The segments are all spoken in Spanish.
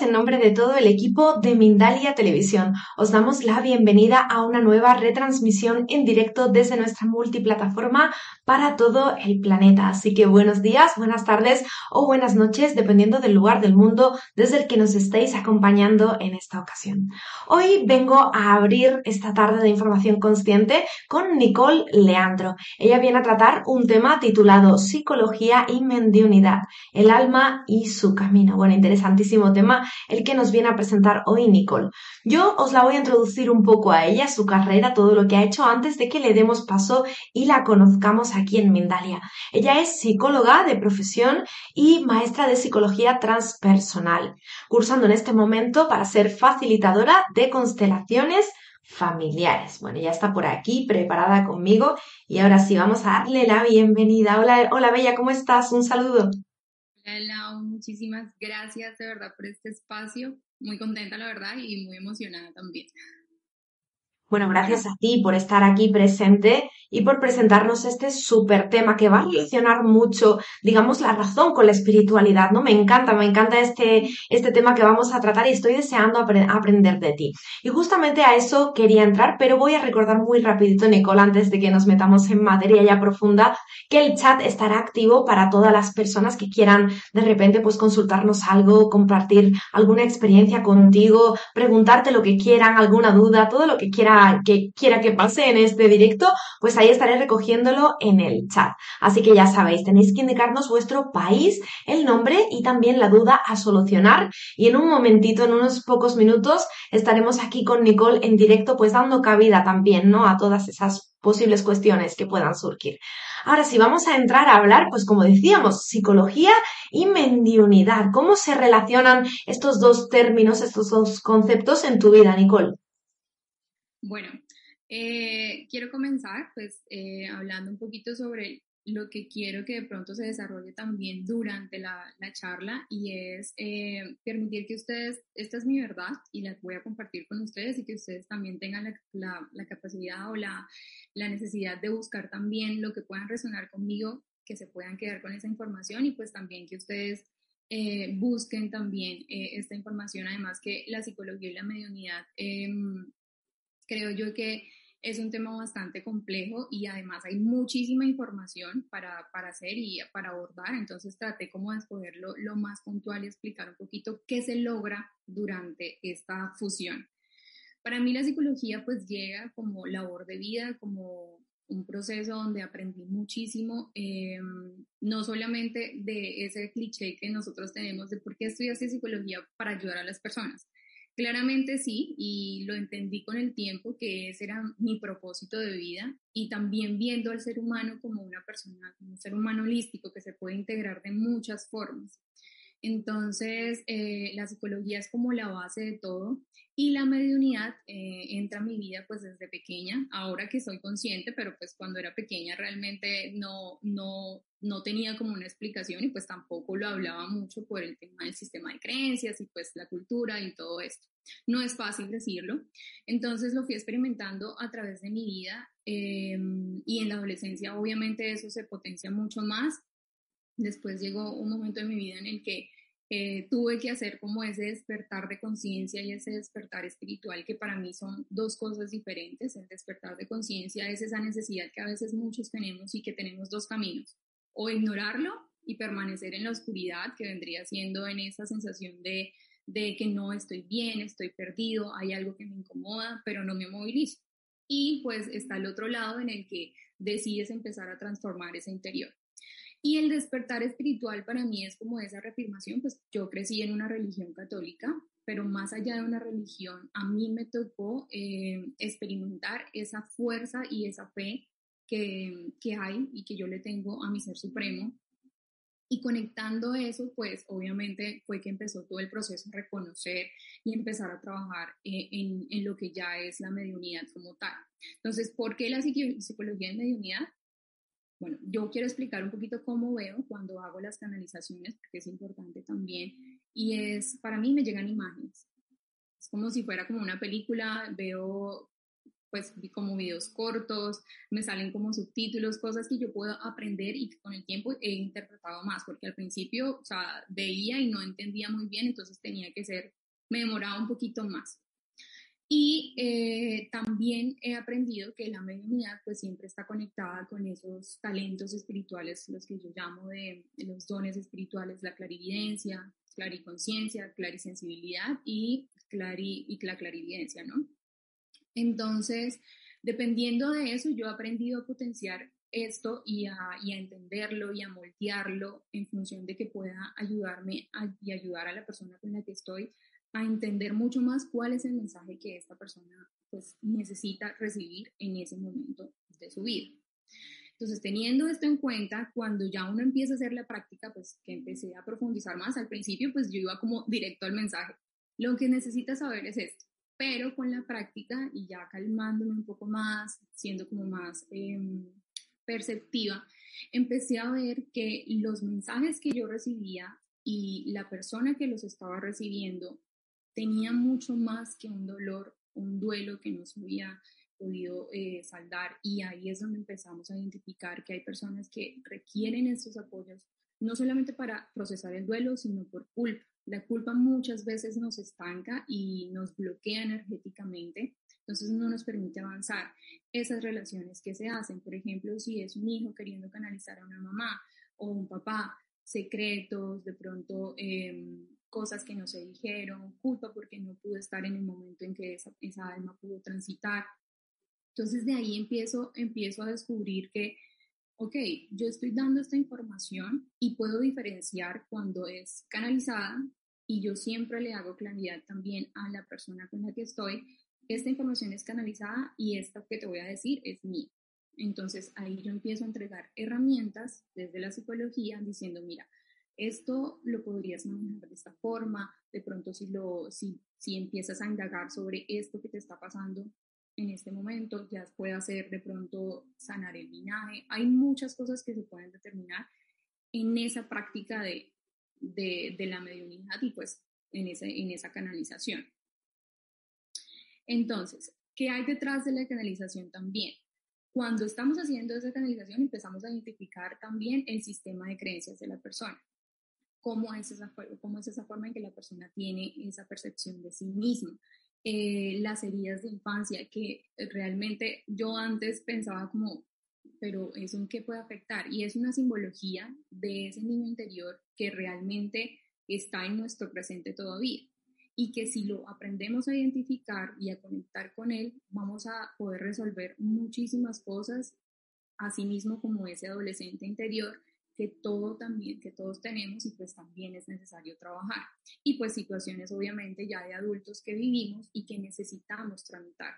En nombre de todo el equipo de Mindalia Televisión. Os damos la bienvenida a una nueva retransmisión en directo desde nuestra multiplataforma para todo el planeta. Así que buenos días, buenas tardes o buenas noches, dependiendo del lugar del mundo desde el que nos estéis acompañando en esta ocasión. Hoy vengo a abrir esta tarde de información consciente con Nicole Leandro. Ella viene a tratar un tema titulado Psicología y Mendiunidad, el alma y su camino. Bueno, interesantísimo tema el que nos viene a presentar hoy Nicole. Yo os la voy a introducir un poco a ella, su carrera, todo lo que ha hecho antes de que le demos paso y la conozcamos aquí en Mindalia. Ella es psicóloga de profesión y maestra de psicología transpersonal, cursando en este momento para ser facilitadora de constelaciones familiares. Bueno, ya está por aquí preparada conmigo y ahora sí vamos a darle la bienvenida. Hola, hola Bella, ¿cómo estás? Un saludo. Hola, muchísimas gracias de verdad por este espacio. Muy contenta, la verdad, y muy emocionada también. Bueno, gracias a ti por estar aquí presente y por presentarnos este súper tema que va a relacionar mucho, digamos, la razón con la espiritualidad, ¿no? Me encanta, me encanta este, este tema que vamos a tratar y estoy deseando aprender de ti. Y justamente a eso quería entrar, pero voy a recordar muy rapidito, Nicole, antes de que nos metamos en materia ya profunda, que el chat estará activo para todas las personas que quieran de repente pues consultarnos algo, compartir alguna experiencia contigo, preguntarte lo que quieran, alguna duda, todo lo que quieran que quiera que pase en este directo, pues ahí estaré recogiéndolo en el chat. Así que ya sabéis, tenéis que indicarnos vuestro país, el nombre y también la duda a solucionar. Y en un momentito, en unos pocos minutos, estaremos aquí con Nicole en directo, pues dando cabida también, ¿no? A todas esas posibles cuestiones que puedan surgir. Ahora sí, vamos a entrar a hablar, pues como decíamos, psicología y mendiunidad. ¿Cómo se relacionan estos dos términos, estos dos conceptos en tu vida, Nicole? Bueno, eh, quiero comenzar pues eh, hablando un poquito sobre lo que quiero que de pronto se desarrolle también durante la, charla y es eh, permitir que ustedes, esta es mi verdad y la voy a compartir con ustedes y que ustedes también tengan la, capacidad o la, la, necesidad de buscar también lo que puedan resonar conmigo, que se puedan quedar con esa información y pues también que ustedes busquen también esta información, además que la psicología y la mediunidad em, creo yo que es un tema bastante complejo y además hay muchísima información para, para hacer y para abordar, entonces traté como de escogerlo lo más puntual y explicar un poquito qué se logra durante esta fusión. Para mí la psicología pues llega como labor de vida, como un proceso donde aprendí muchísimo, em, no solamente de ese cliché que nosotros tenemos de por qué estudiaste psicología para ayudar a las personas, Claramente sí, y lo entendí con el tiempo que ese era mi propósito de vida y también viendo al ser humano como una persona, como un ser humano holístico que se puede integrar de muchas formas. Entonces, eh, la psicología es como la base de todo y la mediunidad eh, entra a mi vida pues desde pequeña, ahora que soy consciente, pero pues cuando era pequeña realmente no, no, no tenía como una explicación y pues tampoco lo hablaba mucho por el tema del sistema de creencias y pues la cultura y todo esto. No es fácil decirlo. Entonces lo fui experimentando a través de mi vida em, y en la adolescencia obviamente eso se potencia mucho más Después llegó un momento en mi vida en el que eh, tuve que hacer como ese despertar de conciencia y ese despertar espiritual, que para mí son dos cosas diferentes. El despertar de conciencia es esa necesidad que a veces muchos tenemos y que tenemos dos caminos, o ignorarlo y permanecer en la oscuridad, que vendría siendo en esa sensación de, de que no estoy bien, estoy perdido, hay algo que me incomoda, pero no me movilizo. Y pues está el otro lado en el que decides empezar a transformar ese interior. Y el despertar espiritual para mí es como esa reafirmación, pues yo crecí en una religión católica, pero más allá de una religión, a mí me tocó eh, experimentar esa fuerza y esa fe que, que hay y que yo le tengo a mi ser supremo. Y conectando eso, pues obviamente fue que empezó todo el proceso de reconocer y empezar a trabajar eh, en, en, lo que ya es la mediunidad como tal. Entonces, ¿por qué la psicología de mediunidad? Bueno, yo quiero explicar un poquito cómo veo cuando hago las canalizaciones, porque es importante también, y es, para mí me llegan imágenes. Es como si fuera como una película, veo pues como videos cortos, me salen como subtítulos, cosas que yo puedo aprender y con el tiempo he interpretado más, porque al principio, o sea, veía y no entendía muy bien, entonces tenía que ser, me demoraba un poquito más. Y eh, también he aprendido que la mediunidad pues siempre está conectada con esos talentos espirituales, los que yo llamo de, los dones espirituales, la clarividencia, clariconciencia, clarisensibilidad y, clari, y la clarividencia, ¿no? Entonces, dependiendo de eso, yo he aprendido a potenciar esto y a, entenderlo y a moldearlo en función de que pueda ayudarme y ayudar a la persona con la que estoy a entender mucho más cuál es el mensaje que esta persona pues necesita recibir en ese momento de su vida. Entonces, teniendo esto en cuenta, cuando ya uno empieza a hacer la práctica, pues que empecé a profundizar más, al principio pues yo iba como directo al mensaje. Lo que necesita saber es esto, pero con la práctica y ya calmándome un poco más, siendo como más em, perceptiva, empecé a ver que los mensajes que yo recibía y la persona que los estaba recibiendo tenía mucho más que un dolor, un duelo que no se había podido eh, saldar y ahí es donde empezamos a identificar que hay personas que requieren estos apoyos no solamente para procesar el duelo, sino por culpa. La culpa muchas veces nos estanca y nos bloquea energéticamente, entonces no nos permite avanzar. Esas relaciones que se hacen, por ejemplo, si es un hijo queriendo canalizar a una mamá o un papá, secretos, de pronto eh, cosas que no se dijeron, culpa porque no pudo estar en el momento en que esa, esa alma pudo transitar. Entonces de ahí empiezo, empiezo a descubrir que, ok, yo estoy dando esta información y puedo diferenciar cuando es canalizada y yo siempre le hago claridad también a la persona con la que estoy, esta información es canalizada y esta que te voy a decir es mía. Entonces ahí yo empiezo a entregar herramientas desde la psicología diciendo, mira, esto lo podrías manejar de esta forma, de pronto si, lo, si, si empiezas a indagar sobre esto que te está pasando en este momento, ya puede hacer de pronto sanar el linaje. Hay muchas cosas que se pueden determinar en esa práctica de, de, de la mediunidad y pues en, ese, en esa canalización. Entonces, ¿qué hay detrás de la canalización también? Cuando estamos haciendo esa canalización empezamos a identificar también el sistema de creencias de la persona cómo es esa, cómo es esa forma en que la persona tiene esa percepción de sí mismo. Eh, las heridas de infancia, que realmente yo antes pensaba como, pero ¿eso en qué puede afectar? Y es una simbología de ese niño interior que realmente está en nuestro presente todavía y que si lo aprendemos a identificar y a conectar con él, vamos a poder resolver muchísimas cosas, así mismo como ese adolescente interior que todo también, que todos tenemos y pues también es necesario trabajar. Y pues situaciones obviamente ya de adultos que vivimos y que necesitamos tramitar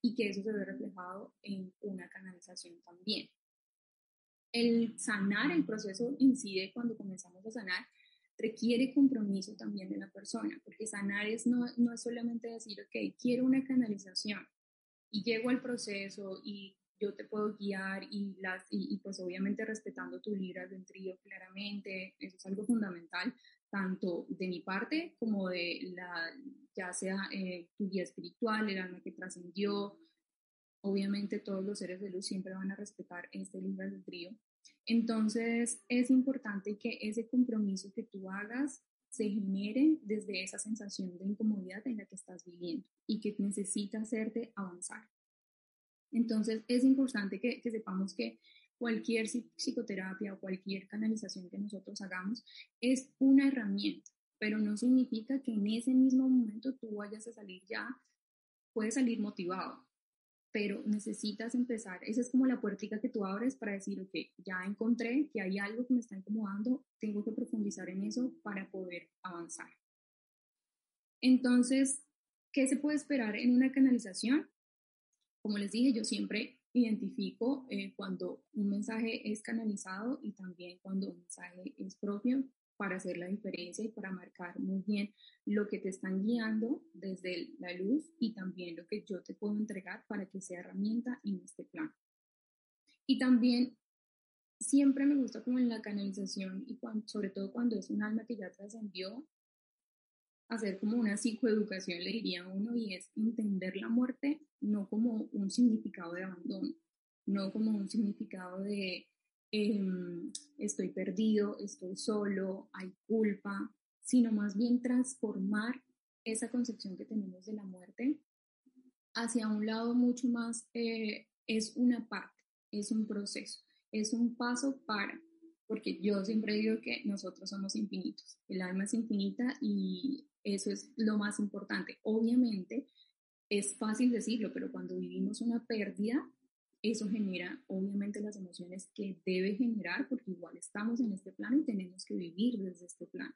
y que eso se ve reflejado en una canalización también. El sanar, el proceso incide cuando comenzamos a sanar, requiere compromiso también de la persona, porque sanar es no, no es solamente decir, ok, quiero una canalización y llego al proceso y yo te puedo guiar y, las, y, pues obviamente respetando tu libre albedrío claramente, eso es algo fundamental, tanto de mi parte como de la, ya sea eh, tu guía espiritual, el alma que trascendió, obviamente todos los seres de luz siempre van a respetar este libre albedrío. Entonces es importante que ese compromiso que tú hagas se genere desde esa sensación de incomodidad en la que estás viviendo y que necesita hacerte avanzar. Entonces, es importante que, sepamos que cualquier psicoterapia o cualquier canalización que nosotros hagamos es una herramienta, pero no significa que en ese mismo momento tú vayas a salir ya, puedes salir motivado, pero necesitas empezar, esa es como la puertica que tú abres para decir, ok, ya encontré que hay algo que me está incomodando, tengo que profundizar en eso para poder avanzar. Entonces, ¿qué se puede esperar en una canalización? Como les dije, yo siempre identifico eh, cuando un mensaje es canalizado y también cuando un mensaje es propio para hacer la diferencia y para marcar muy bien lo que te están guiando desde la luz y también lo que yo te puedo entregar para que sea herramienta en este plan. Y también siempre me gusta como en la canalización y sobre todo cuando es un alma que ya trascendió, hacer como una psicoeducación, le diría uno, y es entender la muerte no como un significado de abandono, no como un significado de em, estoy perdido, estoy solo, hay culpa, sino más bien transformar esa concepción que tenemos de la muerte hacia un lado mucho más, eh, es una parte, es un proceso, es un paso para, porque yo siempre digo que nosotros somos infinitos, el alma es infinita y eso es lo más importante. Obviamente, es fácil decirlo, pero cuando vivimos una pérdida, eso genera obviamente las emociones que debe generar, porque igual estamos en este plano y tenemos que vivir desde este plano.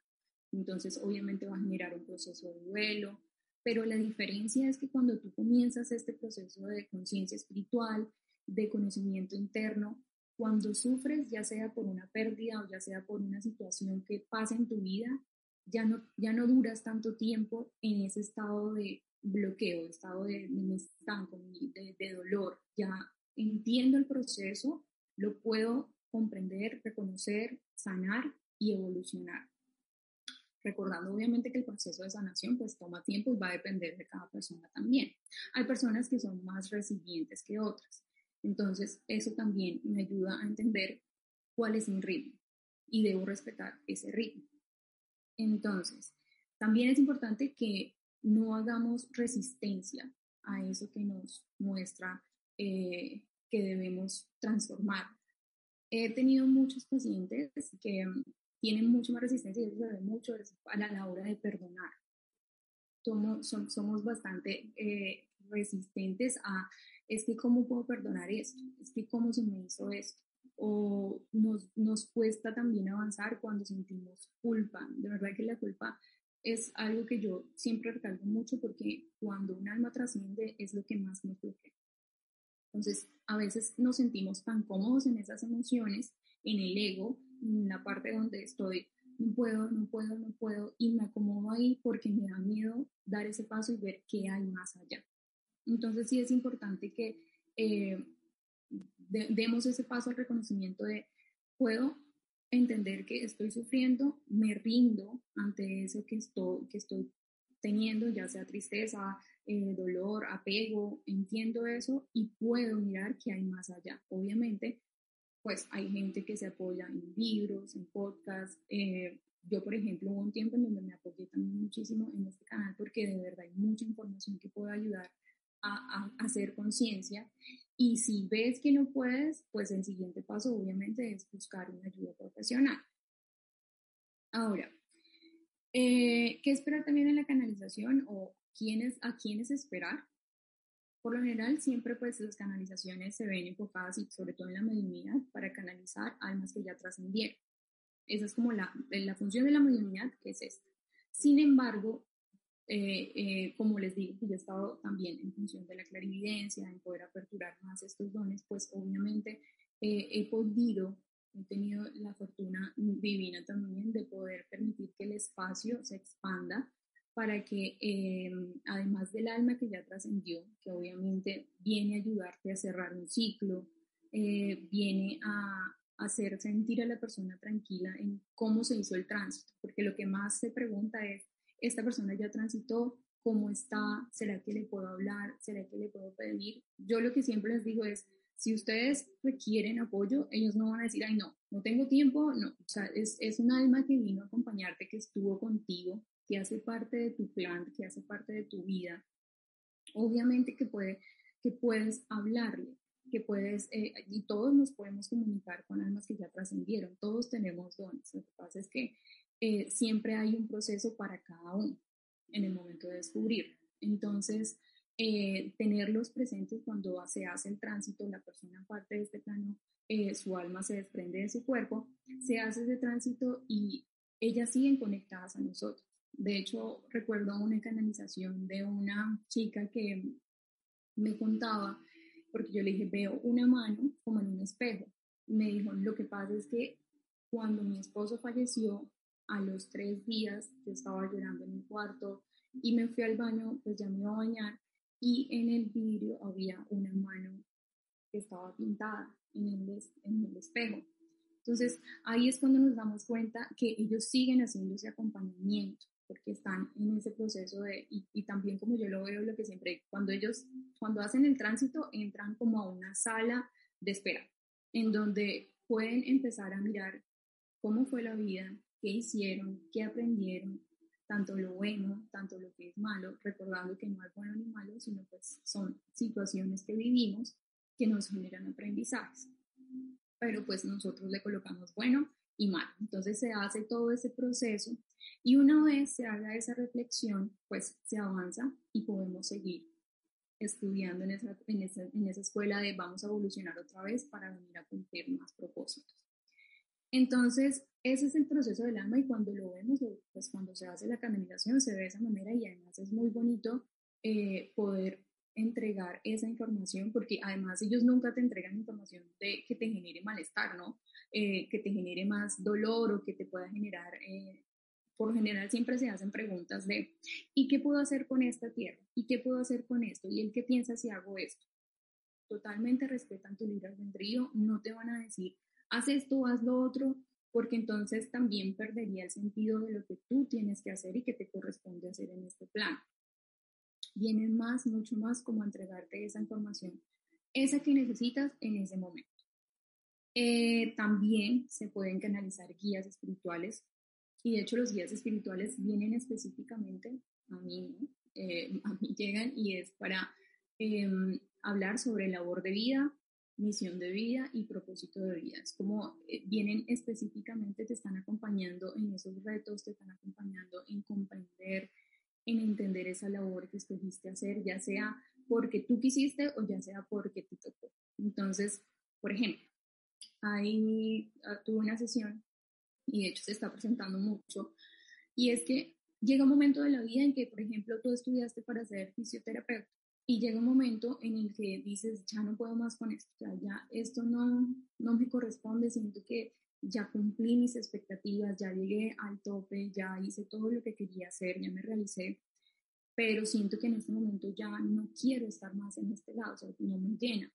Entonces, obviamente va a generar un proceso de duelo, pero la diferencia es que cuando tú comienzas este proceso de conciencia espiritual, de conocimiento interno, cuando sufres, ya sea por una pérdida o ya sea por una situación que pasa en tu vida, ya no, ya no duras tanto tiempo en ese estado de bloqueo, estado de, de, de dolor. Ya entiendo el proceso, lo puedo comprender, reconocer, sanar y evolucionar. Recordando obviamente que el proceso de sanación pues toma tiempo y va a depender de cada persona también. Hay personas que son más resilientes que otras. Entonces eso también me ayuda a entender cuál es mi ritmo y debo respetar ese ritmo. Entonces, también es importante que no hagamos resistencia a eso que nos muestra eh, que debemos transformar. He tenido muchos pacientes que mm, tienen mucha más resistencia y eso se ve mucho a la hora de perdonar. Somos, somos bastante eh, resistentes a, es que cómo puedo perdonar esto, es que cómo se me hizo esto, o nos, nos cuesta también avanzar cuando sentimos culpa. De verdad que la culpa es algo que yo siempre recalco mucho porque cuando un alma trasciende es lo que más nos bloquea. Entonces, a veces nos sentimos tan cómodos en esas emociones, en el ego, en la parte donde estoy, no puedo, no puedo, no puedo, y me acomodo ahí porque me da miedo dar ese paso y ver qué hay más allá. Entonces, sí es importante que eh, demos ese paso al reconocimiento de, puedo entender que estoy sufriendo, me rindo ante eso que estoy, que estoy teniendo, ya sea tristeza, eh, dolor, apego, entiendo eso y puedo mirar que hay más allá. Obviamente, pues hay gente que se apoya en libros, en podcasts. Eh, yo, por ejemplo, hubo un tiempo en donde me apoyé también muchísimo en este canal porque de verdad hay mucha información que puede ayudar a, hacer conciencia. Y si ves que no puedes, pues el siguiente paso obviamente es buscar una ayuda profesional. Ahora, eh, ¿qué esperar también en la canalización o quiénes, a quiénes esperar? Por lo general, siempre pues las canalizaciones se ven enfocadas y sobre todo en la mediunidad para canalizar almas que ya trascendieron. Esa es como la, la función de la mediunidad, que es esta. Sin embargo, eh, eh, como les digo, yo he estado también en función de la clarividencia, en poder aperturar más estos dones, pues obviamente eh, he podido, he tenido la fortuna divina también de poder permitir que el espacio se expanda para que además del alma que ya trascendió, que obviamente viene a ayudarte a cerrar un ciclo, viene a hacer sentir a la persona tranquila en cómo se hizo el tránsito, porque lo que más se pregunta es esta persona ya transitó, cómo está, será que le puedo hablar, será que le puedo pedir. Yo lo que siempre les digo es, si ustedes requieren apoyo, ellos no van a decir, ay, no, no tengo tiempo, no, o sea, es, es un alma que vino a acompañarte, que estuvo contigo, que hace parte de tu plan, que hace parte de tu vida. Obviamente que, puede, que puedes hablarle, que puedes, eh, y todos nos podemos comunicar con almas que ya trascendieron, todos tenemos dones. Lo que pasa es que eh, siempre hay un proceso para cada uno en el momento de descubrir. Entonces, eh, tenerlos presentes cuando se hace el tránsito, la persona parte de este plano, eh, su alma se desprende de su cuerpo, se hace ese tránsito y ellas siguen conectadas a nosotros. De hecho, recuerdo una canalización de una chica que me contaba, porque yo le dije, veo una mano como en un espejo. Me dijo, lo que pasa es que cuando mi esposo falleció, a los tres días yo estaba llorando en mi cuarto y me fui al baño, pues ya me iba a bañar y en el vidrio había una mano que estaba pintada en el, en el espejo. Entonces ahí es cuando nos damos cuenta que ellos siguen haciendo ese acompañamiento porque están en ese proceso de, y, y, también como yo lo veo, lo que siempre, cuando ellos, cuando hacen el tránsito, entran como a una sala de espera, en donde pueden empezar a mirar cómo fue la vida, qué hicieron, qué aprendieron, tanto lo bueno, tanto lo que es malo, recordando que no es bueno ni malo, sino pues son situaciones que vivimos que nos generan aprendizajes. Pero pues nosotros le colocamos bueno y malo. Entonces se hace todo ese proceso y una vez se haga esa reflexión, pues se avanza y podemos seguir estudiando en esa, en esa, en esa escuela de vamos a evolucionar otra vez para venir a cumplir más propósitos. Entonces, ese es el proceso del alma y cuando lo vemos, pues cuando se hace la canalización se ve de esa manera y además es muy bonito eh, poder entregar esa información porque además ellos nunca te entregan información de que te genere malestar, ¿no? Eh, que te genere más dolor o que te pueda generar, eh, por general siempre se hacen preguntas de ¿y qué puedo hacer con esta tierra? ¿y qué puedo hacer con esto? ¿y el qué piensa si hago esto? Totalmente respetan tu libre albedrío, no te van a decir haz esto, haz lo otro, porque entonces también perdería el sentido de lo que tú tienes que hacer y que te corresponde hacer en este plan. Viene más, mucho más como entregarte esa información, esa que necesitas en ese momento. Eh, también se pueden canalizar guías espirituales y de hecho los guías espirituales vienen específicamente a mí, eh, a mí llegan y es para em, hablar sobre labor de vida, misión de vida y propósito de vida. Es como eh, vienen específicamente, te están acompañando en esos retos, te están acompañando en comprender, en entender esa labor que escogiste hacer, ya sea porque tú quisiste o ya sea porque te tocó. Entonces, por ejemplo, ahí ah, tuve una sesión y de hecho se está presentando mucho, y es que llega un momento de la vida en que, por ejemplo, tú estudiaste para ser fisioterapeuta y llega un momento en el que dices, ya no puedo más con esto, ya esto no, no me corresponde, siento que ya cumplí mis expectativas, ya llegué al tope, ya hice todo lo que quería hacer, ya me realicé, pero siento que en este momento ya no quiero estar más en este lado, o sea, no me llena.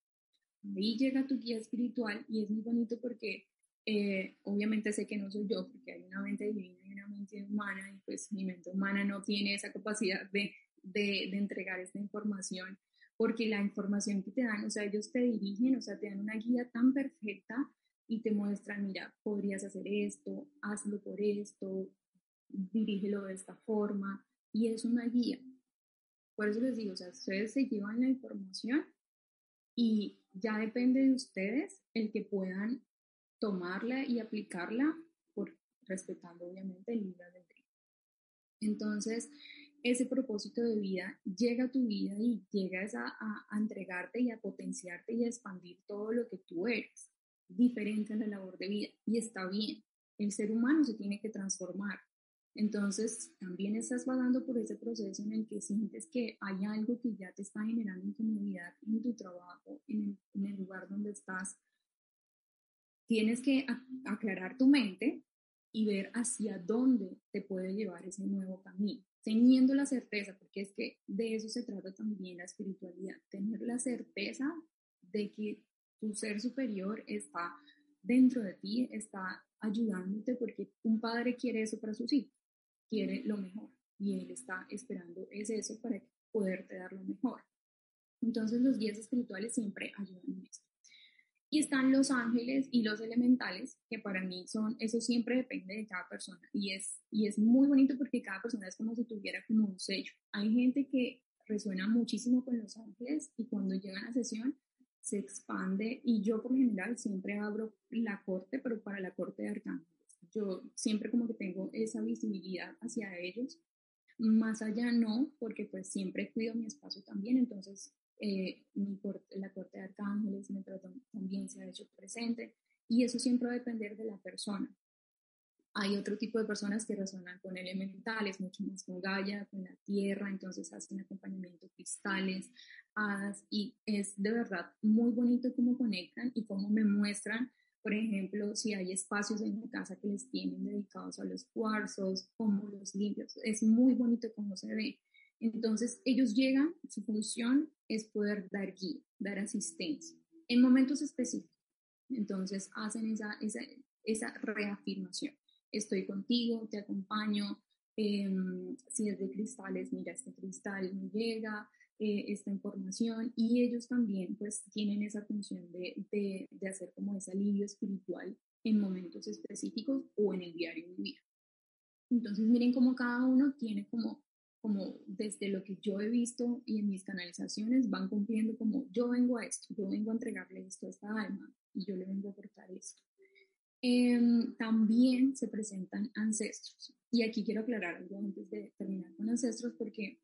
Ahí llega tu guía espiritual y es muy bonito porque eh, obviamente sé que no soy yo, porque hay una mente divina y una mente humana, y pues mi mente humana no tiene esa capacidad de de, entregar esta información, porque la información que te dan, o sea, ellos te dirigen, o sea, te dan una guía tan perfecta y te muestran, mira, podrías hacer esto, hazlo por esto, dirígelo de esta forma, y es una guía. Por eso les digo, o sea, ustedes se llevan la información y ya depende de ustedes el que puedan tomarla y aplicarla, respetando obviamente el libre albedrío. Entonces, ese propósito de vida llega a tu vida y llegas a, a, entregarte y a potenciarte y a expandir todo lo que tú eres, diferente en la labor de vida. Y está bien, el ser humano se tiene que transformar. Entonces, también estás pasando por ese proceso en el que sientes que hay algo que ya te está generando incomodidad en tu trabajo, en el, lugar donde estás. Tienes que aclarar tu mente y ver hacia dónde te puede llevar ese nuevo camino teniendo la certeza, porque es que de eso se trata también la espiritualidad, tener la certeza de que tu ser superior está dentro de ti, está ayudándote, porque un padre quiere eso para sus hijos, quiere lo mejor, y él está esperando es eso para poderte dar lo mejor. Entonces los guías espirituales siempre ayudan en esto. Y están los ángeles y los elementales, que para mí son, eso siempre depende de cada persona. Y es, y es muy bonito porque cada persona es como si tuviera como un sello. Hay gente que resuena muchísimo con los ángeles y cuando llegan a sesión se expande. Y yo por general siempre abro la corte, pero para la corte de arcángeles. Yo siempre como que tengo esa visibilidad hacia ellos Más allá no, porque pues siempre cuido mi espacio también, entonces eh, la corte de arcángeles también se ha hecho presente y eso siempre va a depender de la persona. Hay otro tipo de personas que resonan con elementales, mucho más con Gaia, con la tierra, entonces hacen acompañamiento cristales, hadas, y es de verdad muy bonito cómo conectan y cómo me muestran, por ejemplo, si hay espacios en la casa que les tienen dedicados a los cuarzos, cómo los limpios, es muy bonito cómo se ve. Entonces ellos llegan, su función es poder dar guía, dar asistencia en momentos específicos. Entonces hacen esa, esa, reafirmación estoy contigo, te acompaño, em, si es de cristales, mira, este cristal me llega, eh, esta información, y ellos también pues tienen esa función de, de, de, hacer como ese alivio espiritual en momentos específicos o en el diario vivir. Entonces miren cómo cada uno tiene como, como desde lo que yo he visto y en mis canalizaciones van cumpliendo como yo vengo a esto, yo vengo a entregarle esto a esta alma y yo le vengo a aportar esto. Em, también se presentan ancestros. Y aquí quiero aclarar algo antes de terminar con ancestros, porque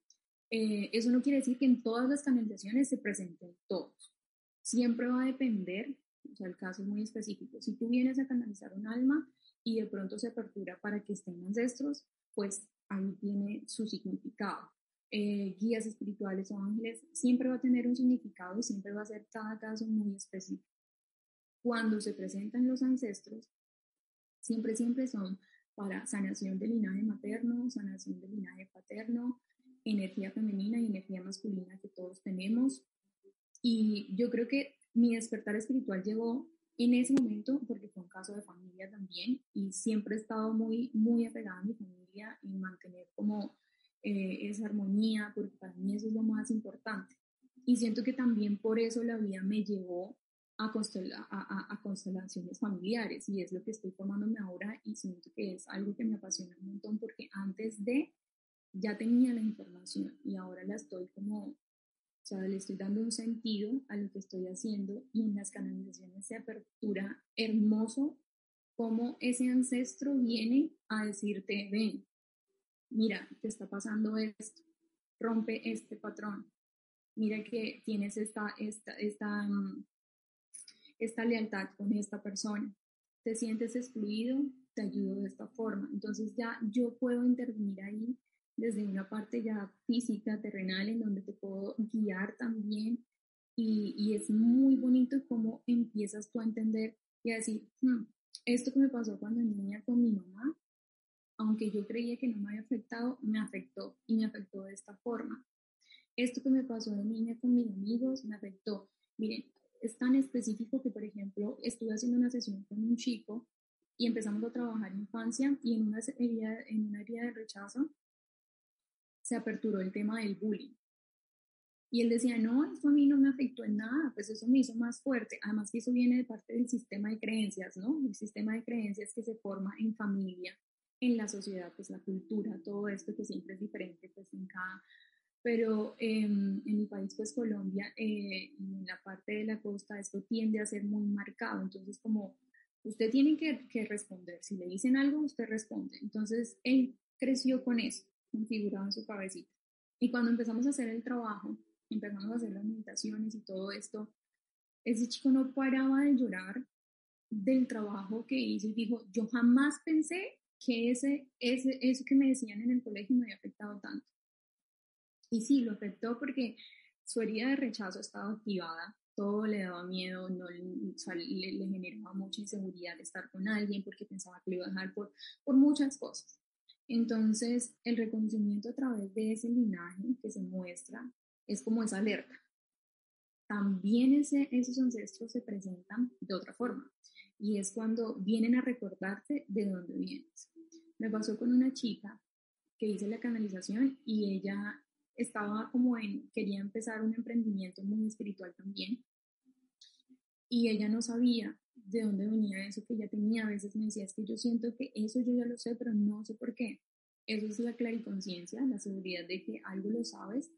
eh, eso no quiere decir que en todas las canalizaciones se presenten todos. Siempre va a depender, o sea, el caso es muy específico. Si tú vienes a canalizar un alma y de pronto se apertura para que estén ancestros, pues ahí tiene su significado. Eh, guías espirituales o ángeles, siempre va a tener un significado y siempre va a ser cada caso muy específico cuando se presentan los ancestros, siempre, siempre son para sanación del linaje materno, sanación del linaje paterno, energía femenina y energía masculina que todos tenemos. Y yo creo que mi despertar espiritual llegó en ese momento porque fue un caso de familia también y siempre he estado muy, muy apegada a mi familia y mantener como eh, esa armonía porque para mí eso es lo más importante. Y siento que también por eso la vida me llevó a, a, constelaciones familiares y es lo que estoy formándome ahora y siento que es algo que me apasiona un montón porque antes de ya tenía la información y ahora la estoy como, o sea, le estoy dando un sentido a lo que estoy haciendo y en las canalizaciones se apertura hermoso como ese ancestro viene a decirte, ven, mira, te está pasando esto, rompe este patrón, mira que tienes esta, esta, esta, mm, esta lealtad con esta persona. Te sientes excluido, te ayudo de esta forma. Entonces ya yo puedo intervenir ahí desde una parte ya física, terrenal, en donde te puedo guiar también. Y, y es muy bonito cómo empiezas tú a entender y a decir, hmm, esto que me pasó cuando niña con mi mamá, aunque yo creía que no me había afectado, me afectó y me afectó de esta forma. Esto que me pasó de niña con mis amigos me afectó. Miren, es tan específico que, por ejemplo, estuve haciendo una sesión con un chico y empezamos a trabajar infancia y en una herida, en una herida de rechazo se aperturó el tema del bullying. Y él decía, no, esto a mí no me afectó en nada, pues eso me hizo más fuerte. Además que eso viene de parte del sistema de creencias, ¿no? El sistema de creencias que se forma en familia, en la sociedad, pues la cultura, todo esto que siempre es diferente, pues en cada pero em, en mi país, pues Colombia, eh, en la parte de la costa, esto tiende a ser muy marcado. Entonces, como usted tiene que, que, responder, si le dicen algo, usted responde. Entonces, él creció con eso, configurado en su cabecita. Y cuando empezamos a hacer el trabajo, empezamos a hacer las meditaciones y todo esto, ese chico no paraba de llorar del trabajo que hizo y dijo, yo jamás pensé que ese, ese, eso que me decían en el colegio me había afectado tanto. Y sí, lo afectó porque su herida de rechazo estaba activada, todo le daba miedo, no, le, generaba mucha inseguridad de estar con alguien porque pensaba que lo iba a dejar por, por muchas cosas. Entonces, el reconocimiento a través de ese linaje que se muestra es como esa alerta. También esos ancestros se presentan de otra forma y es cuando vienen a recordarte de dónde vienes. Me pasó con una chica que hice la canalización y ella estaba como en, quería empezar un emprendimiento muy espiritual también. Y ella no sabía de dónde venía eso que ella tenía. A veces me decía, es que yo siento que eso yo ya lo sé, pero no sé por qué. Eso es la clariconciencia, la seguridad de que algo lo sabes,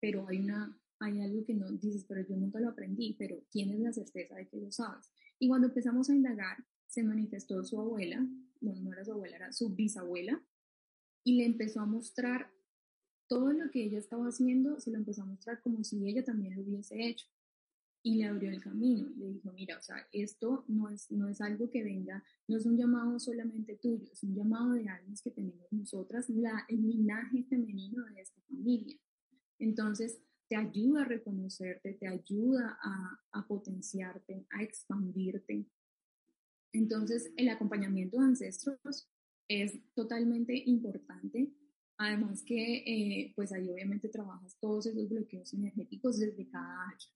pero hay, una, hay algo que no dices, pero yo nunca lo aprendí, pero tienes la certeza de que lo sabes. Y cuando empezamos a indagar, se manifestó su abuela, no, no era su abuela, era su bisabuela, y le empezó a mostrar todo lo que ella estaba haciendo se lo empezó a mostrar como si ella también lo hubiese hecho. Y le abrió el camino, le dijo, mira, o sea, esto no es, no es algo que venga, no es un llamado solamente tuyo, es un llamado de almas que tenemos nosotras, la, el linaje femenino de esta familia. Entonces, te ayuda a reconocerte, te ayuda a, a potenciarte, a expandirte. Entonces, el acompañamiento de ancestros es totalmente importante Además que, eh, pues ahí obviamente trabajas todos esos bloqueos energéticos desde cada área.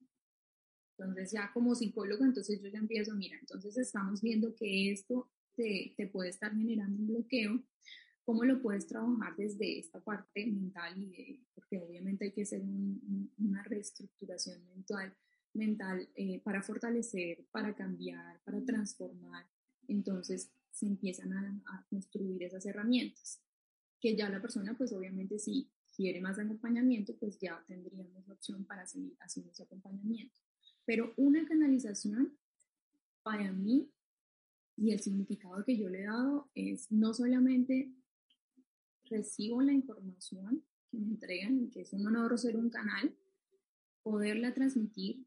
Entonces ya como psicólogo, entonces yo ya empiezo, mira, entonces estamos viendo que esto te, te puede estar generando un bloqueo, ¿cómo lo puedes trabajar desde esta parte mental? Y porque obviamente hay que hacer una reestructuración mental, mental eh, para fortalecer, para cambiar, para transformar. Entonces se empiezan a construir esas herramientas que ya la persona, pues obviamente si quiere más acompañamiento, pues ya tendríamos la opción para seguir haciendo ese acompañamiento. Pero una canalización, para mí, y el significado que yo le he dado es no solamente recibo la información que me entregan, que es un honor ser un canal, poderla transmitir,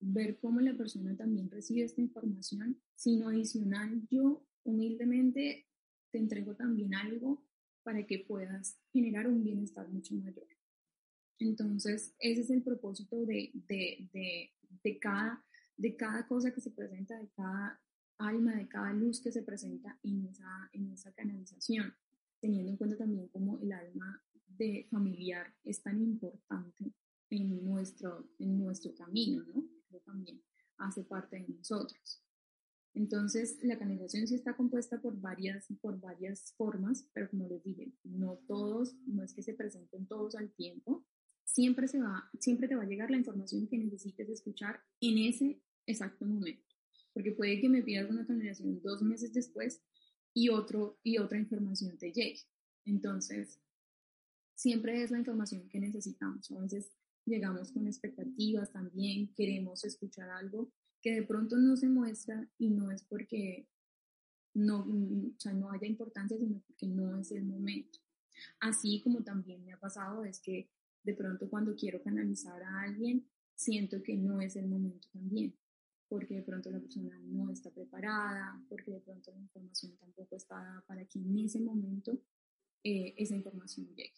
ver cómo la persona también recibe esta información, sino adicional yo humildemente te entrego también algo para que puedas generar un bienestar mucho mayor. Entonces, ese es el propósito de, de, de, de, cada, de cada cosa que se presenta, de cada alma, de cada luz que se presenta en esa, en esa canalización, teniendo en cuenta también cómo el alma de familiar es tan importante en nuestro, en nuestro camino, ¿no? también hace parte de nosotros. Entonces, la canalización sí está compuesta por varias, por varias formas, pero como les dije, no todos, no es que se presenten todos al tiempo. Siempre, se va, siempre te va a llegar la información que necesites escuchar en ese exacto momento. Porque puede que me pidas una canalización dos meses después y, otro, y otra información te llegue. Entonces, siempre es la información que necesitamos. A veces llegamos con expectativas también, queremos escuchar algo que de pronto no se muestra y no es porque no, o sea, no haya importancia, sino porque no es el momento. Así como también me ha pasado es que de pronto cuando quiero canalizar a alguien, siento que no es el momento también, porque de pronto la persona no está preparada, porque de pronto la información tampoco está dada para que en ese momento eh, esa información llegue.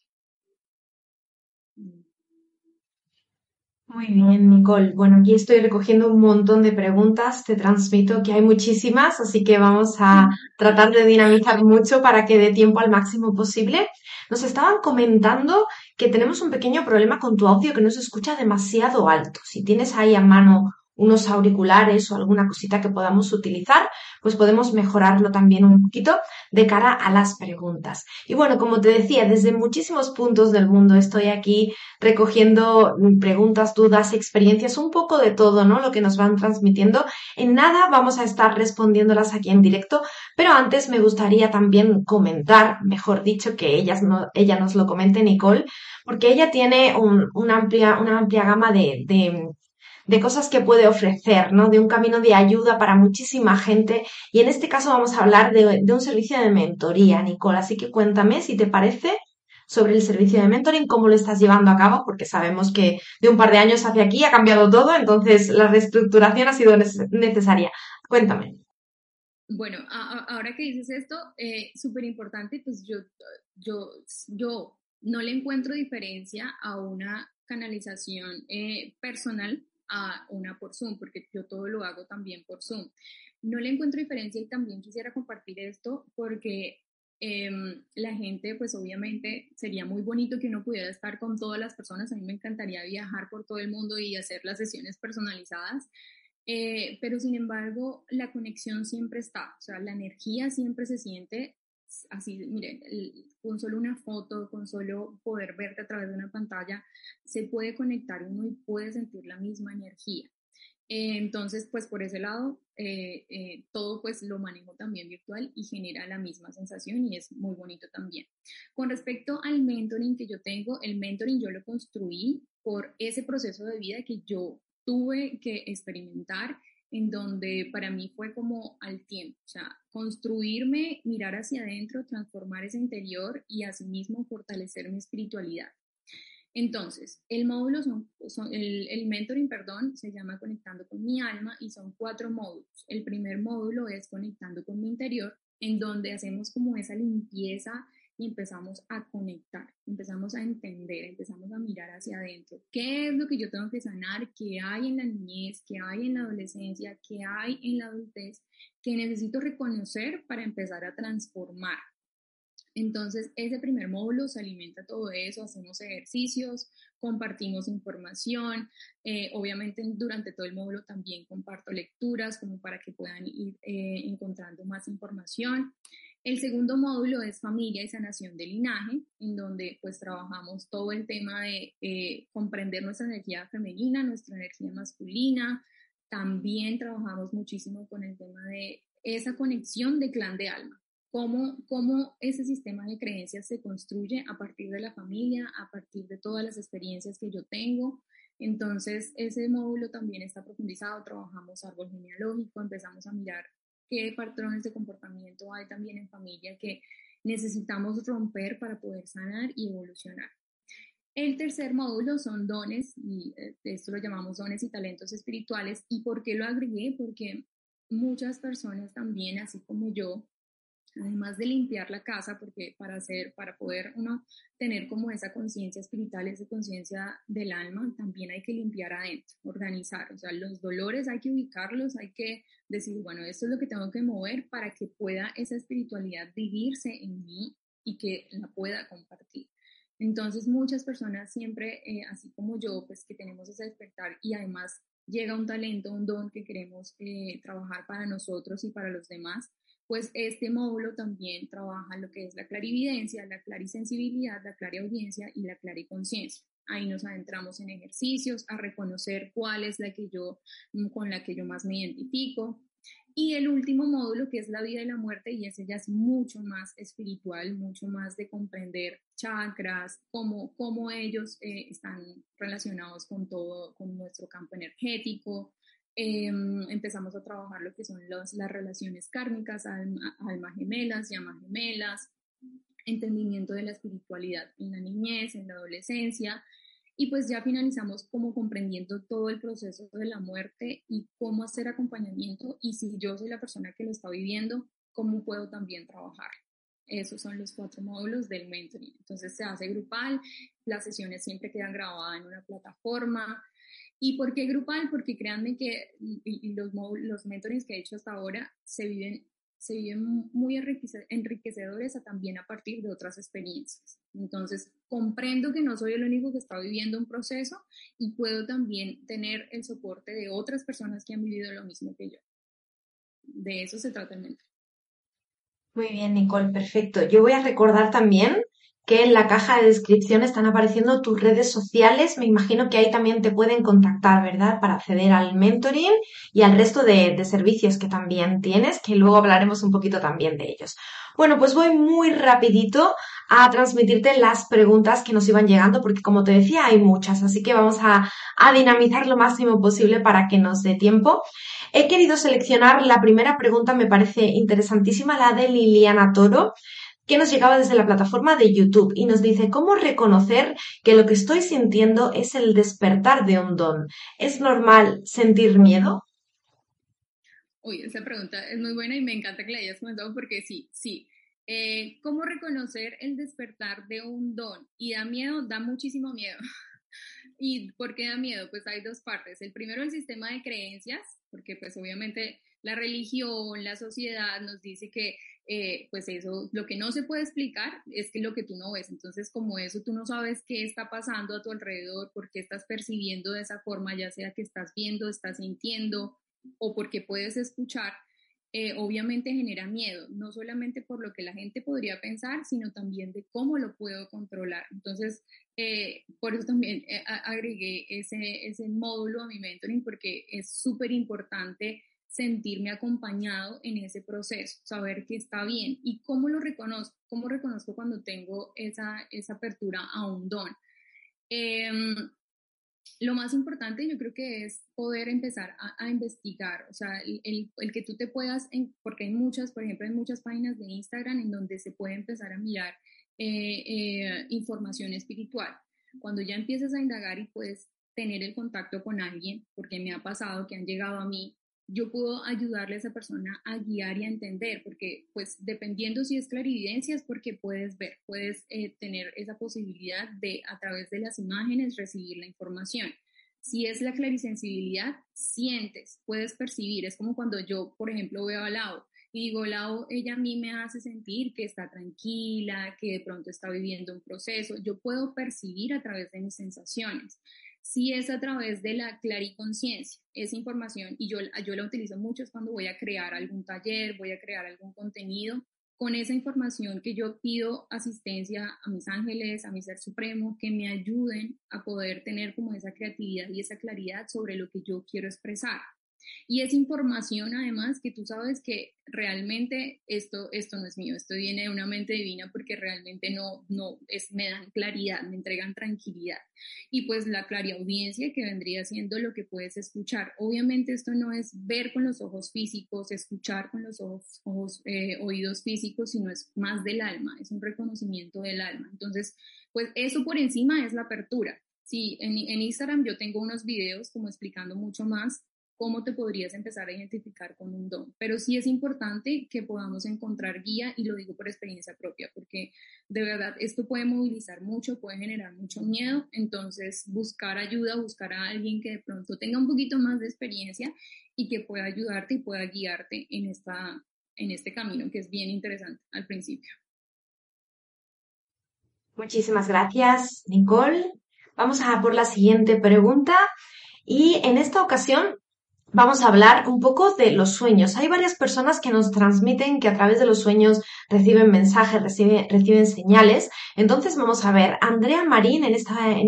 Muy bien, Nicole. Bueno, aquí estoy recogiendo un montón de preguntas. Te transmito que hay muchísimas, así que vamos a tratar de dinamizar mucho para que dé tiempo al máximo posible. Nos estaban comentando que tenemos un pequeño problema con tu audio que no se escucha demasiado alto. Si tienes ahí a mano unos auriculares o alguna cosita que podamos utilizar, pues podemos mejorarlo también un poquito de cara a las preguntas. Y bueno, como te decía, desde muchísimos puntos del mundo estoy aquí recogiendo preguntas, dudas, experiencias, un poco de todo, ¿no? Lo que nos van transmitiendo. En nada vamos a estar respondiéndolas aquí en directo, pero antes me gustaría también comentar, mejor dicho, que ella nos lo comente, Nicole, porque ella tiene una, amplia, una amplia gama de cosas que puede ofrecer, ¿no? De un camino de ayuda para muchísima gente. Y en este caso vamos a hablar de, un servicio de mentoría, Nicole. Así que cuéntame si te parece sobre el servicio de mentoring, cómo lo estás llevando a cabo, porque sabemos que de un par de años hacia aquí ha cambiado todo, entonces la reestructuración ha sido necesaria. Cuéntame. Bueno, ahora que dices esto, eh, súper importante, pues yo, yo, yo no le encuentro diferencia a una canalización eh, personal a una por Zoom, porque yo todo lo hago también por Zoom. No le encuentro diferencia y también quisiera compartir esto porque em, la gente, pues obviamente sería muy bonito que uno pudiera estar con todas las personas. A mí me encantaría viajar por todo el mundo y hacer las sesiones personalizadas. Eh, pero sin embargo, la conexión siempre está, o sea, la energía siempre se siente así, miren, con solo una foto, con solo poder verte a través de una pantalla, se puede conectar uno y puede sentir la misma energía. Eh, entonces, pues por ese lado, eh, eh, todo pues lo manejo también virtual y genera la misma sensación y es muy bonito también. Con respecto al mentoring que yo tengo, el mentoring yo lo construí por ese proceso de vida que yo tuve que experimentar en donde para mí fue como al tiempo, o sea, construirme, mirar hacia adentro, transformar ese interior y asimismo fortalecer mi espiritualidad. Entonces, el módulo son, el, el, mentoring, perdón, se llama Conectando con mi alma y son cuatro módulos. El primer módulo es Conectando con mi interior, en donde hacemos como esa limpieza y empezamos a conectar, empezamos a entender, empezamos a mirar hacia adentro. ¿Qué es lo que yo tengo que sanar? ¿Qué hay en la niñez? ¿Qué hay en la adolescencia? ¿Qué hay en la adultez? que necesito reconocer para empezar a transformar? Entonces, ese primer módulo se alimenta todo eso, hacemos ejercicios, compartimos información, eh, obviamente durante todo el módulo también comparto lecturas como para que puedan ir eh, encontrando más información. El segundo módulo es familia y sanación del linaje, en donde pues trabajamos todo el tema de eh, comprender nuestra energía femenina, nuestra energía masculina. También trabajamos muchísimo con el tema de esa conexión de clan de alma. Cómo, cómo ese sistema de creencias se construye a partir de la familia, a partir de todas las experiencias que yo tengo. Entonces, ese módulo también está profundizado, trabajamos árbol genealógico, empezamos a mirar qué patrones de comportamiento hay también en familia que necesitamos romper para poder sanar y evolucionar. El tercer módulo son dones, y eh, esto lo llamamos dones y talentos espirituales. ¿Y por qué lo agregué? Porque muchas personas también, así como yo, además de limpiar la casa, porque para hacer, para poder uno tener como esa conciencia espiritual, esa conciencia del alma, también hay que limpiar adentro, organizar, o sea, los dolores hay que ubicarlos, hay que decir, bueno, esto es lo que tengo que mover para que pueda esa espiritualidad vivirse en mí y que la pueda compartir. Entonces, muchas personas siempre, eh, así como yo, pues que tenemos ese despertar y además llega un talento, un don que queremos eh, trabajar para nosotros y para los demás, pues este módulo también trabaja lo que es la clarividencia, la clarisensibilidad, la clariaudiencia y la clariconciencia. Ahí nos adentramos en ejercicios a reconocer cuál es la que yo, mm, con la que yo más me identifico. Y el último módulo, que es la vida y la muerte, y ese ya es mucho más espiritual, mucho más de comprender chakras, cómo, cómo ellos eh, están relacionados con todo, con nuestro campo energético, Em, empezamos a trabajar lo que son las relaciones kármicas, alma, alma gemelas, llama gemelas, entendimiento de la espiritualidad en la niñez, en la adolescencia, y pues ya finalizamos como comprendiendo todo el proceso de la muerte y cómo hacer acompañamiento y si yo soy la persona que lo está viviendo, cómo puedo también trabajar. Esos son los cuatro módulos del mentoring. Entonces se hace grupal, las sesiones siempre quedan grabadas en una plataforma, ¿Y por qué grupal? Porque créanme que los, los mentorings que he hecho hasta ahora se viven, se viven muy enriquecedores también a partir de otras experiencias. Entonces, comprendo que no soy el único que está viviendo un proceso y puedo también tener el soporte de otras personas que han vivido lo mismo que yo. De eso se trata el mentor. Muy bien, Nicole, perfecto. Yo voy a recordar también que en la caja de descripción están apareciendo tus redes sociales. Me imagino que ahí también te pueden contactar, ¿verdad? Para acceder al mentoring y al resto de, servicios que también tienes, que luego hablaremos un poquito también de ellos. Bueno, pues voy muy rapidito a transmitirte las preguntas que nos iban llegando, porque como te decía, hay muchas, así que vamos a, dinamizar lo máximo posible para que nos dé tiempo. He querido seleccionar la primera pregunta, me parece interesantísima, la de Liliana Toro que nos llegaba desde la plataforma de YouTube y nos dice cómo reconocer que lo que estoy sintiendo es el despertar de un don. ¿Es normal sentir miedo? Uy, esa pregunta es muy buena y me encanta que la hayas comentado porque sí, sí. Eh, ¿Cómo reconocer el despertar de un don? Y da miedo, da muchísimo miedo. ¿Y por qué da miedo? Pues hay dos partes. El primero, el sistema de creencias, porque pues obviamente la religión, la sociedad nos dice que eh, pues eso, lo que no se puede explicar es que lo que tú no ves. Entonces, como eso tú no sabes qué está pasando a tu alrededor, por qué estás percibiendo de esa forma, ya sea que estás viendo, estás sintiendo o porque puedes escuchar, eh, obviamente genera miedo, no solamente por lo que la gente podría pensar, sino también de cómo lo puedo controlar. Entonces, eh, por eso también agregué ese, ese módulo a mi mentoring porque es súper importante sentirme acompañado en ese proceso, saber que está bien y cómo lo reconozco, cómo reconozco cuando tengo esa, esa apertura a un don. Em, lo más importante yo creo que es poder empezar a, investigar, o sea, el, el, que tú te puedas, porque hay muchas, por ejemplo, hay muchas páginas de Instagram en donde se puede empezar a mirar eh, eh, información espiritual. Cuando ya empiezas a indagar y puedes tener el contacto con alguien, porque me ha pasado que han llegado a mí, yo puedo ayudarle a esa persona a guiar y a entender, porque pues dependiendo si es clarividencia es porque puedes ver, puedes eh, tener esa posibilidad de a través de las imágenes recibir la información. Si es la clarisensibilidad, sientes, puedes percibir, es como cuando yo, por ejemplo, veo a Lau y digo, Lau, ella a mí me hace sentir que está tranquila, que de pronto está viviendo un proceso, yo puedo percibir a través de mis sensaciones si es a través de la clariconciencia, esa información, y yo, yo la utilizo mucho es cuando voy a crear algún taller, voy a crear algún contenido, con esa información que yo pido asistencia a mis ángeles, a mi ser supremo, que me ayuden a poder tener como esa creatividad y esa claridad sobre lo que yo quiero expresar. Y es información además que tú sabes que realmente esto, esto no es mío, esto viene de una mente divina porque realmente no, no es, me dan claridad, me entregan tranquilidad. Y pues la clariaudiencia que vendría siendo lo que puedes escuchar. Obviamente esto no es ver con los ojos físicos, escuchar con los ojos, eh, oídos físicos, sino es más del alma, es un reconocimiento del alma. Entonces, pues eso por encima es la apertura. Sí, en, en Instagram yo tengo unos videos como explicando mucho más cómo te podrías empezar a identificar con un don. Pero sí es importante que podamos encontrar guía y lo digo por experiencia propia, porque de verdad esto puede movilizar mucho, puede generar mucho miedo, entonces buscar ayuda, buscar a alguien que de pronto tenga un poquito más de experiencia y que pueda ayudarte y pueda guiarte en, esta, en este camino que es bien interesante al principio. Muchísimas gracias, Nicole. Vamos a por la siguiente pregunta. Y en esta ocasión vamos a hablar un poco de los sueños. Hay varias personas que nos transmiten que a través de los sueños reciben mensajes, reciben, señales. Entonces vamos a ver, Andrea Marín en,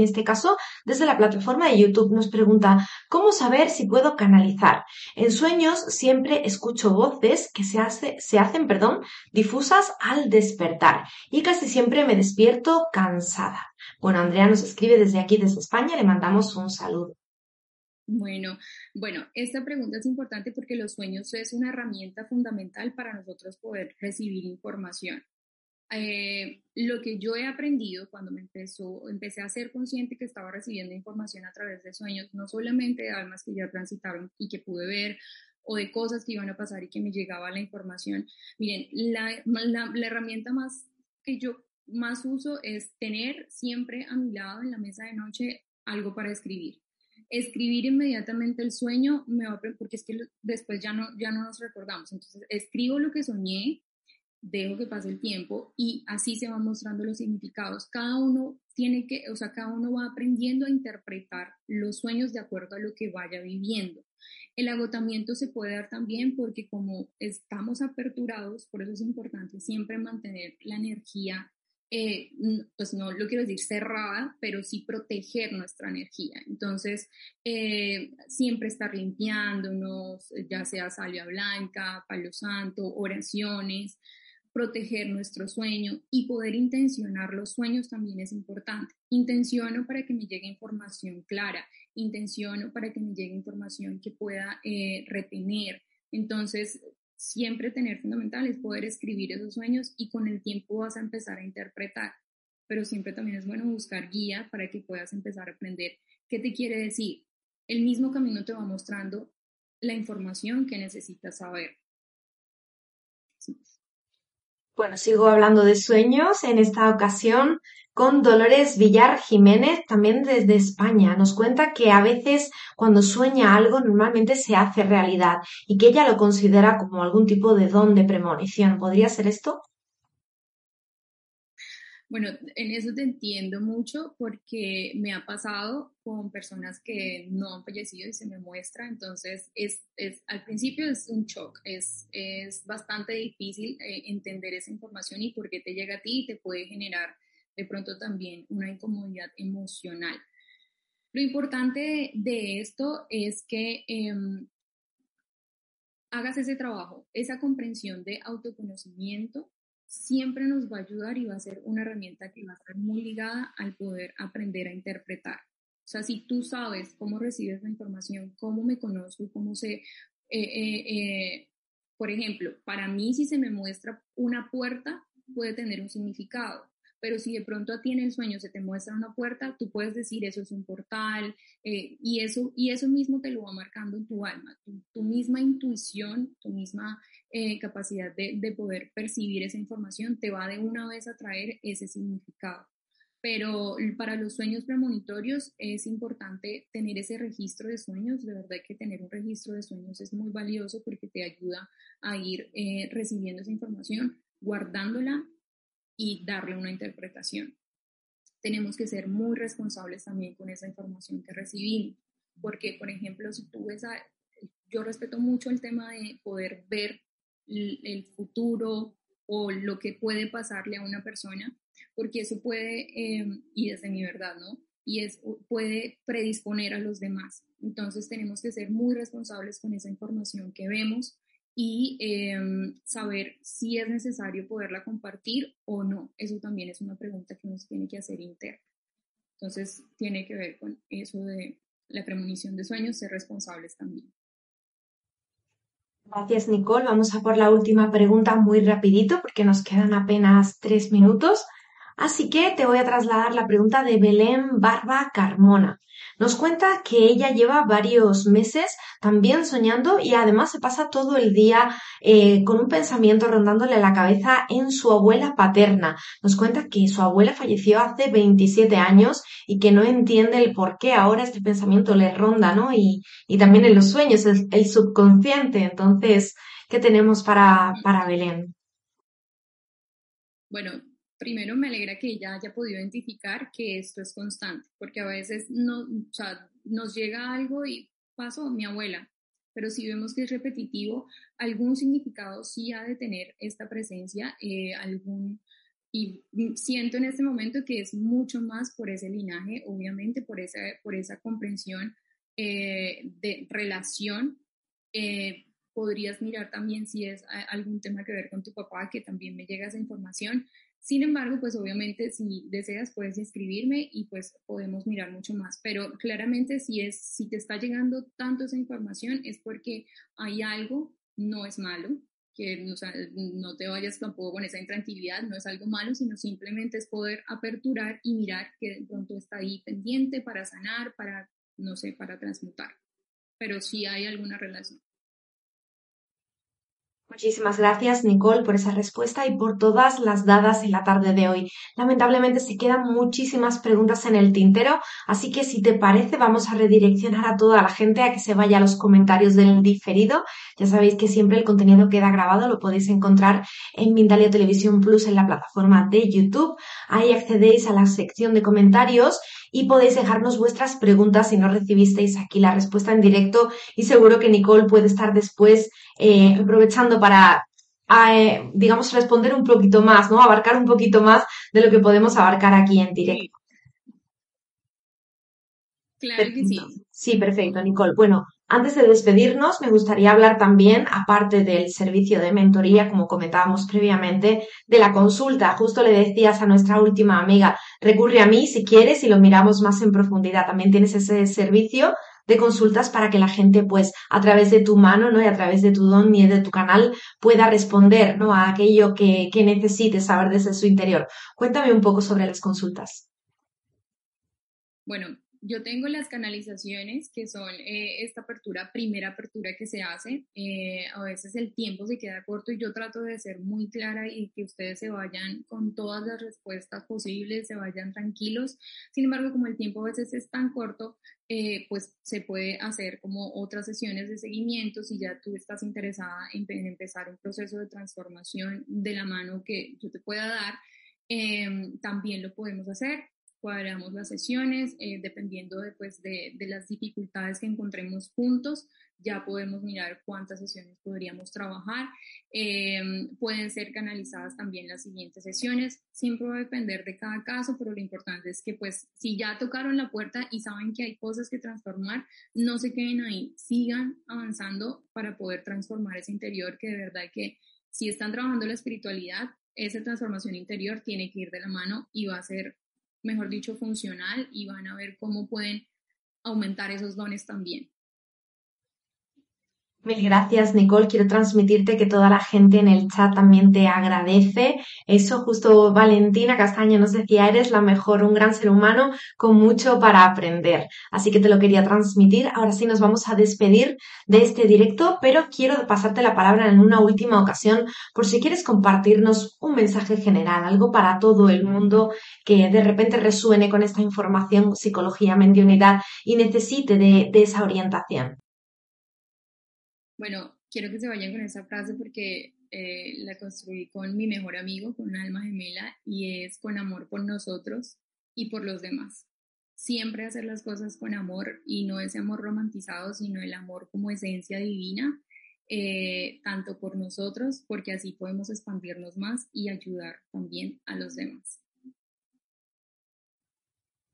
este caso, desde la plataforma de YouTube, nos pregunta, ¿cómo saber si puedo canalizar? En sueños siempre escucho voces que se, se hacen perdón, difusas al despertar y casi siempre me despierto cansada. Bueno, Andrea nos escribe desde aquí, desde España, le mandamos un saludo. Bueno, bueno, esta pregunta es importante porque los sueños es una herramienta fundamental para nosotros poder recibir información. Eh, lo que yo he aprendido cuando me empecé a ser consciente que estaba recibiendo información a través de sueños, no solamente de almas que ya transitaron y que pude ver o de cosas que iban a pasar y que me llegaba la información. Miren, la, la herramienta más que yo más uso es tener siempre a mi lado en la mesa de noche algo para escribir escribir inmediatamente el sueño me va porque es que después ya no, ya no nos recordamos. Entonces, escribo lo que soñé, dejo que pase el tiempo y así se van mostrando los significados. Cada uno tiene que, o sea, cada uno va aprendiendo a interpretar los sueños de acuerdo a lo que vaya viviendo. El agotamiento se puede dar también porque como estamos aperturados, por eso es importante siempre mantener la energía eh, pues no lo quiero decir cerrada, pero sí proteger nuestra energía. Entonces, eh, siempre estar limpiándonos, ya sea salvia blanca, palo santo, oraciones, proteger nuestro sueño y poder intencionar los sueños también es importante. Intenciono para que me llegue información clara, intenciono para que me llegue información que pueda eh, retener. Entonces, siempre tener fundamental es poder escribir esos sueños y con el tiempo vas a empezar a interpretar, pero siempre también es bueno buscar guía para que puedas empezar a aprender qué te quiere decir. El mismo camino te va mostrando la información que necesitas saber. Bueno, sigo hablando de sueños. En esta ocasión con Dolores Villar Jiménez, también desde España. Nos cuenta que a veces cuando sueña algo normalmente se hace realidad y que ella lo considera como algún tipo de don de premonición. ¿Podría ser esto? Bueno, en eso te entiendo mucho porque me ha pasado con personas que no han fallecido y se me muestra, entonces es, es al principio es un shock, es, es bastante difícil eh, entender esa información y por qué te llega a ti y te puede generar de pronto también una incomodidad emocional. Lo importante de, esto es que em, hagas ese trabajo, esa comprensión de autoconocimiento siempre nos va a ayudar y va a ser una herramienta que va a estar muy ligada al poder aprender a interpretar. O sea, si tú sabes cómo recibes la información, cómo me conozco, cómo sé, eh, eh, eh, por ejemplo, para mí si se me muestra una puerta, puede tener un significado pero si de pronto a ti el sueño se te muestra una puerta, tú puedes decir eso es un portal eh, y, eso, y eso mismo te lo va marcando en tu alma, tu, misma intuición, tu misma eh, capacidad de, de poder percibir esa información te va de una vez a traer ese significado pero para los sueños premonitorios es importante tener ese registro de sueños. De verdad que tener un registro de sueños es muy valioso porque te ayuda a ir eh, recibiendo esa información, guardándola y darle una interpretación. Tenemos que ser muy responsables también con esa información que recibimos, porque, por ejemplo, si tú ves, yo respeto mucho el tema de poder ver el futuro o lo que puede pasarle a una persona, porque eso puede, em, y desde mi verdad, ¿no? Y es, puede predisponer a los demás. Entonces tenemos que ser muy responsables con esa información que vemos y em, saber si es necesario poderla compartir o no. Eso también es una pregunta que uno tiene que hacer interna. Entonces tiene que ver con eso de la premonición de sueños, ser responsables también. Gracias, Nicole. Vamos a por la última pregunta muy rapidito porque nos quedan apenas tres minutos. Así que te voy a trasladar la pregunta de Belén Barba Carmona. Nos cuenta que ella lleva varios meses también soñando y además se pasa todo el día eh, con un pensamiento rondándole la cabeza en su abuela paterna. Nos cuenta que su abuela falleció hace 27 años y que no entiende el por qué ahora este pensamiento le ronda, ¿no? Y, también en los sueños, el, el subconsciente. Entonces, ¿qué tenemos para, para Belén? Bueno, primero me alegra que ella haya podido identificar que esto es constante, porque a veces no, nos llega algo y pasó mi abuela, pero si vemos que es repetitivo, algún significado sí ha de tener esta presencia, eh, algún, y siento en este momento que es mucho más por ese linaje, obviamente por esa, por esa comprensión eh, de relación. Eh, podrías mirar también si es algún tema que ver con tu papá, que también me llega esa información, sin embargo, pues obviamente si deseas puedes escribirme y pues podemos mirar mucho más, pero claramente si es si te está llegando tanto esa información es porque hay algo, no es malo, que no te vayas tampoco con esa intranquilidad, no es algo malo, sino simplemente es poder aperturar y mirar que de pronto está ahí pendiente para sanar, para, no sé, para transmutar. Pero sí hay alguna relación. Muchísimas gracias, Nicole, por esa respuesta y por todas las dadas en la tarde de hoy. Lamentablemente se quedan muchísimas preguntas en el tintero, así que si te parece vamos a redireccionar a toda la gente a que se vaya a los comentarios del diferido. Ya sabéis que siempre el contenido queda grabado, lo podéis encontrar en Mindalia Televisión Plus en la plataforma de YouTube. Ahí accedéis a la sección de comentarios y podéis dejarnos vuestras preguntas si no recibisteis aquí la respuesta en directo y seguro que Nicole puede estar después eh, aprovechando para, eh, digamos, responder un poquito más, ¿no? Abarcar un poquito más de lo que podemos abarcar aquí en directo. Claro que sí. Sí, perfecto, Nicole. Bueno, antes de despedirnos, me gustaría hablar también, aparte del servicio de mentoría, como comentábamos previamente, de la consulta. Justo le decías a nuestra última amiga, recurre a mí si quieres y lo miramos más en profundidad. También tienes ese servicio de consultas para que la gente, pues, a través de tu mano, ¿no? Y a través de tu don y de tu canal pueda responder, ¿no? A aquello que, que necesite saber desde su interior. Cuéntame un poco sobre las consultas. Bueno, yo tengo las canalizaciones, que son eh, esta apertura, primera apertura que se hace. Eh, a veces el tiempo se queda corto y yo trato de ser muy clara y que ustedes se vayan con todas las respuestas posibles, se vayan tranquilos. Sin embargo, como el tiempo a veces es tan corto, eh, pues se puede hacer como otras sesiones de seguimiento si ya tú estás interesada en, en empezar un proceso de transformación de la mano que yo te pueda dar. también lo podemos hacer cuadramos las sesiones, eh, dependiendo de, pues, de, de, las dificultades que encontremos juntos, ya podemos mirar cuántas sesiones podríamos trabajar. Eh, pueden ser canalizadas también las siguientes sesiones, siempre va a depender de cada caso, pero lo importante es que pues si ya tocaron la puerta y saben que hay cosas que transformar, no se queden ahí, sigan avanzando para poder transformar ese interior que de verdad que si están trabajando la espiritualidad, esa transformación interior tiene que ir de la mano y va a ser mejor dicho, funcional y van a ver cómo pueden aumentar esos dones también. Mil gracias, Nicole. Quiero transmitirte que toda la gente en el chat también te agradece. Eso justo Valentina Castaño nos decía, eres la mejor, un gran ser humano con mucho para aprender. Así que te lo quería transmitir. Ahora sí nos vamos a despedir de este directo, pero quiero pasarte la palabra en una última ocasión por si quieres compartirnos un mensaje general, algo para todo el mundo que de repente resuene con esta información, psicología, mente unidad y necesite de esa orientación. Bueno, quiero que se vayan con esa frase porque eh, la construí con mi mejor amigo, con una alma gemela, y es con amor por nosotros y por los demás. Siempre hacer las cosas con amor y no ese amor romantizado, sino el amor como esencia divina, eh, tanto por nosotros, porque así podemos expandirnos más y ayudar también a los demás.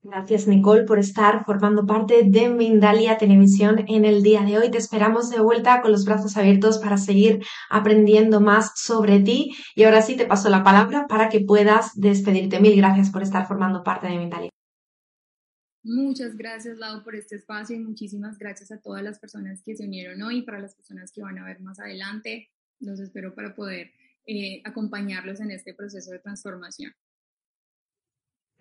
Gracias, Nicole, por estar formando parte de Mindalia Televisión en el día de hoy. Te esperamos de vuelta con los brazos abiertos para seguir aprendiendo más sobre ti. Y ahora sí te paso la palabra para que puedas despedirte. Mil gracias por estar formando parte de Mindalia. Muchas gracias, Lau, por este espacio y muchísimas gracias a todas las personas que se unieron hoy, para las personas que van a ver más adelante. Los espero para poder eh, acompañarlos en este proceso de transformación.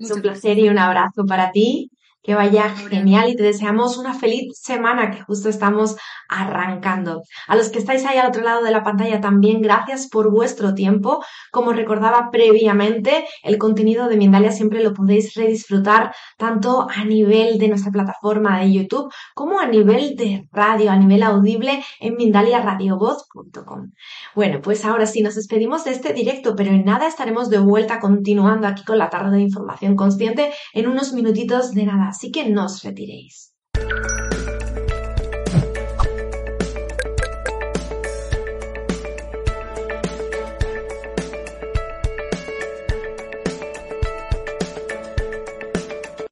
Es un placer y un abrazo para ti. Que vaya genial y te deseamos una feliz semana que justo estamos arrancando. A los que estáis ahí al otro lado de la pantalla también, gracias por vuestro tiempo. Como recordaba previamente, el contenido de Mindalia siempre lo podéis redisfrutar tanto a nivel de nuestra plataforma de YouTube como a nivel de radio, a nivel audible en mindaliaradiovoz.com. Bueno, pues ahora sí nos despedimos de este directo, pero en nada estaremos de vuelta continuando aquí con la tarde de información consciente en unos minutitos de nada así que no os retiréis.